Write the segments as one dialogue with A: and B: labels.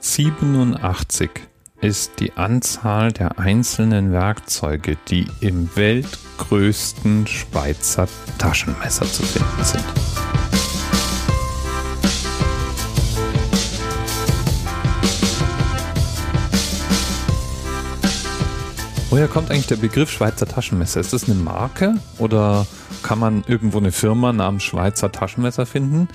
A: 87 ist die Anzahl der einzelnen Werkzeuge, die im weltgrößten Schweizer Taschenmesser zu finden sind. Woher kommt eigentlich der Begriff Schweizer Taschenmesser? Ist das eine Marke oder kann man irgendwo eine Firma namens Schweizer Taschenmesser finden?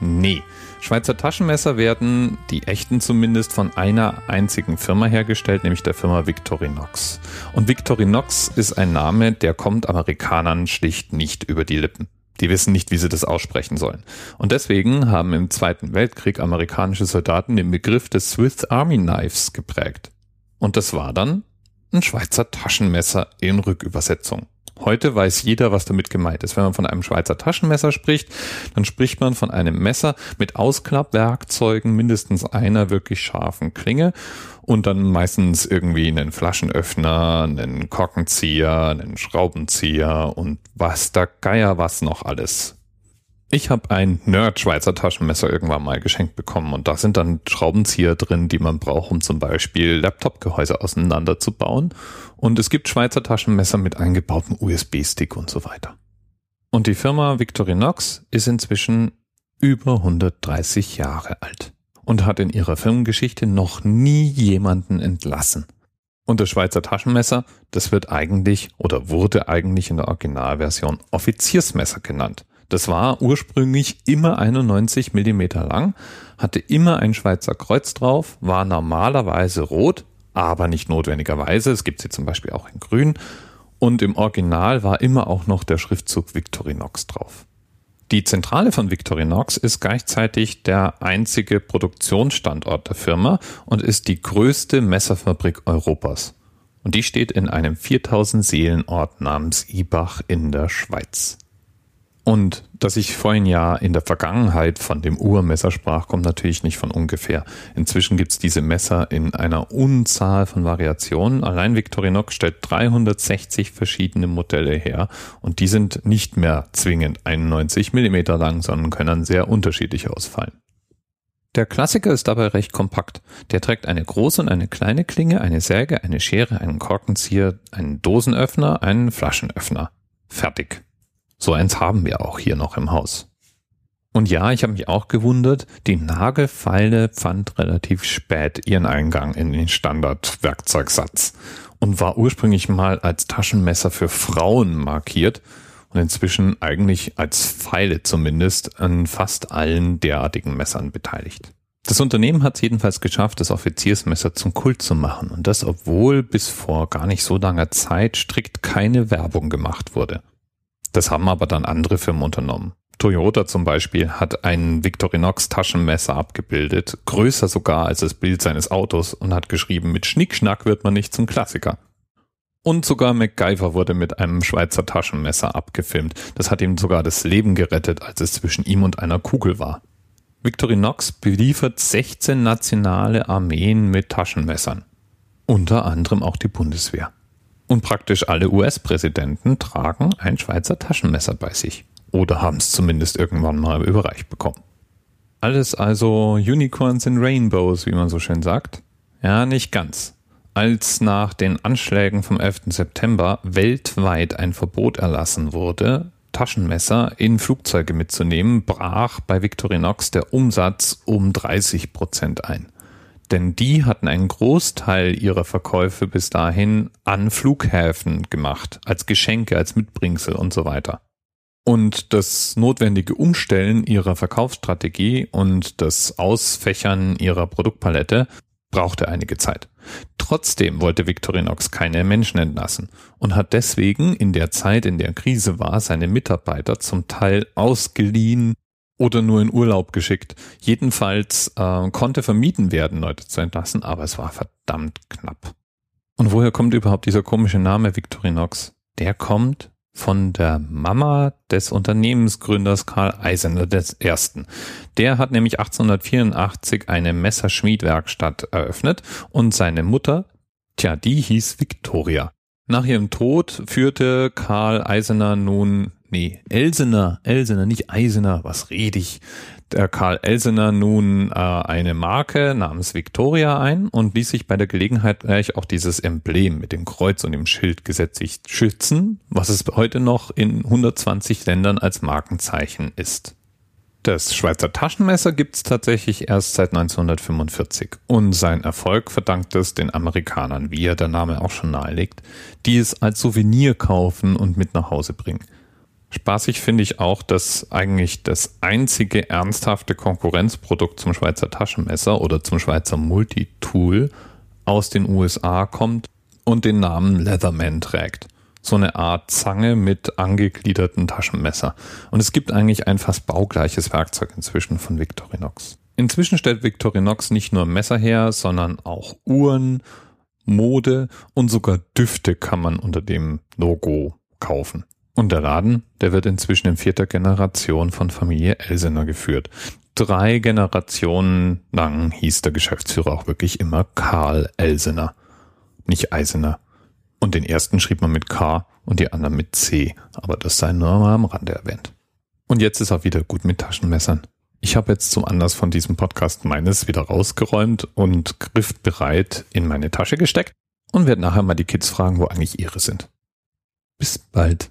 A: Nee. Schweizer Taschenmesser werden, die echten zumindest, von einer einzigen Firma hergestellt, nämlich der Firma Victorinox. Und Victorinox ist ein Name, der kommt Amerikanern schlicht nicht über die Lippen. Die wissen nicht, wie sie das aussprechen sollen. Und deswegen haben im Zweiten Weltkrieg amerikanische Soldaten den Begriff des Swiss Army Knives geprägt. Und das war dann ein Schweizer Taschenmesser in Rückübersetzung. Heute weiß jeder, was damit gemeint ist. Wenn man von einem Schweizer Taschenmesser spricht, dann spricht man von einem Messer mit Ausklappwerkzeugen, mindestens einer wirklich scharfen Klinge und dann meistens irgendwie einen Flaschenöffner, einen Korkenzieher, einen Schraubenzieher und was der Geier was noch alles. Ich habe ein Nerd-Schweizer Taschenmesser irgendwann mal geschenkt bekommen und da sind dann Schraubenzieher drin, die man braucht, um zum Beispiel Laptop-Gehäuse auseinanderzubauen. Und es gibt Schweizer Taschenmesser mit eingebautem USB-Stick und so weiter. Und die Firma Victorinox ist inzwischen über 130 Jahre alt und hat in ihrer Firmengeschichte noch nie jemanden entlassen. Und das Schweizer Taschenmesser, das wird eigentlich oder wurde eigentlich in der Originalversion Offiziersmesser genannt. Das war ursprünglich immer 91 Millimeter lang, hatte immer ein Schweizer Kreuz drauf, war normalerweise rot, aber nicht notwendigerweise. Es gibt sie zum Beispiel auch in grün. Und im Original war immer auch noch der Schriftzug Victorinox drauf. Die Zentrale von Victorinox ist gleichzeitig der einzige Produktionsstandort der Firma und ist die größte Messerfabrik Europas. Und die steht in einem 4000 Seelenort namens Ibach in der Schweiz. Und dass ich vorhin ja in der Vergangenheit von dem Urmesser sprach, kommt natürlich nicht von ungefähr. Inzwischen gibt's diese Messer in einer Unzahl von Variationen. Allein Victorinox stellt 360 verschiedene Modelle her und die sind nicht mehr zwingend 91 Millimeter lang, sondern können sehr unterschiedlich ausfallen. Der Klassiker ist dabei recht kompakt. Der trägt eine große und eine kleine Klinge, eine Säge, eine Schere, einen Korkenzieher, einen Dosenöffner, einen Flaschenöffner. Fertig. So eins haben wir auch hier noch im Haus. Und ja, ich habe mich auch gewundert, die Nagelfeile fand relativ spät ihren Eingang in den Standardwerkzeugsatz und war ursprünglich mal als Taschenmesser für Frauen markiert und inzwischen eigentlich als Pfeile zumindest an fast allen derartigen Messern beteiligt. Das Unternehmen hat es jedenfalls geschafft, das Offiziersmesser zum Kult zu machen und das, obwohl bis vor gar nicht so langer Zeit strikt keine Werbung gemacht wurde. Das haben aber dann andere Firmen unternommen. Toyota zum Beispiel hat ein Victorinox Taschenmesser abgebildet, größer sogar als das Bild seines Autos und hat geschrieben, mit Schnickschnack wird man nicht zum Klassiker. Und sogar MacGyver wurde mit einem Schweizer Taschenmesser abgefilmt. Das hat ihm sogar das Leben gerettet, als es zwischen ihm und einer Kugel war. Victorinox beliefert 16 nationale Armeen mit Taschenmessern. Unter anderem auch die Bundeswehr. Und praktisch alle US-Präsidenten tragen ein Schweizer Taschenmesser bei sich. Oder haben es zumindest irgendwann mal überreicht bekommen. Alles also Unicorns and Rainbows, wie man so schön sagt. Ja, nicht ganz. Als nach den Anschlägen vom 11. September weltweit ein Verbot erlassen wurde, Taschenmesser in Flugzeuge mitzunehmen, brach bei Victorinox der Umsatz um 30 Prozent ein denn die hatten einen Großteil ihrer Verkäufe bis dahin an Flughäfen gemacht, als Geschenke, als Mitbringsel und so weiter. Und das notwendige Umstellen ihrer Verkaufsstrategie und das Ausfächern ihrer Produktpalette brauchte einige Zeit. Trotzdem wollte Victorinox keine Menschen entlassen und hat deswegen in der Zeit, in der Krise war, seine Mitarbeiter zum Teil ausgeliehen oder nur in Urlaub geschickt. Jedenfalls äh, konnte vermieden werden, Leute zu entlassen, aber es war verdammt knapp. Und woher kommt überhaupt dieser komische Name Victorinox? Der kommt von der Mama des Unternehmensgründers Karl Eisener des Ersten. Der hat nämlich 1884 eine Messerschmiedwerkstatt eröffnet und seine Mutter, tja, die hieß Victoria. Nach ihrem Tod führte Karl Eisener nun nee, Elsener, Elsener, nicht Eisener, was red ich? der Karl Elsener nun äh, eine Marke namens Victoria ein und ließ sich bei der Gelegenheit gleich auch dieses Emblem mit dem Kreuz und dem Schild gesetzlich schützen, was es heute noch in 120 Ländern als Markenzeichen ist. Das Schweizer Taschenmesser gibt es tatsächlich erst seit 1945 und sein Erfolg verdankt es den Amerikanern, wie ja der Name auch schon nahelegt, die es als Souvenir kaufen und mit nach Hause bringen. Spaßig finde ich auch, dass eigentlich das einzige ernsthafte Konkurrenzprodukt zum Schweizer Taschenmesser oder zum Schweizer Multitool aus den USA kommt und den Namen Leatherman trägt. So eine Art Zange mit angegliederten Taschenmesser. Und es gibt eigentlich ein fast baugleiches Werkzeug inzwischen von Victorinox. Inzwischen stellt Victorinox nicht nur Messer her, sondern auch Uhren, Mode und sogar Düfte kann man unter dem Logo kaufen. Und der Laden, der wird inzwischen in vierter Generation von Familie Elsener geführt. Drei Generationen lang hieß der Geschäftsführer auch wirklich immer Karl Elsener, nicht Eisener. Und den ersten schrieb man mit K und die anderen mit C, aber das sei nur mal am Rande erwähnt. Und jetzt ist er wieder gut mit Taschenmessern. Ich habe jetzt zum Anlass von diesem Podcast meines wieder rausgeräumt und griffbereit in meine Tasche gesteckt und werde nachher mal die Kids fragen, wo eigentlich ihre sind. Bis bald.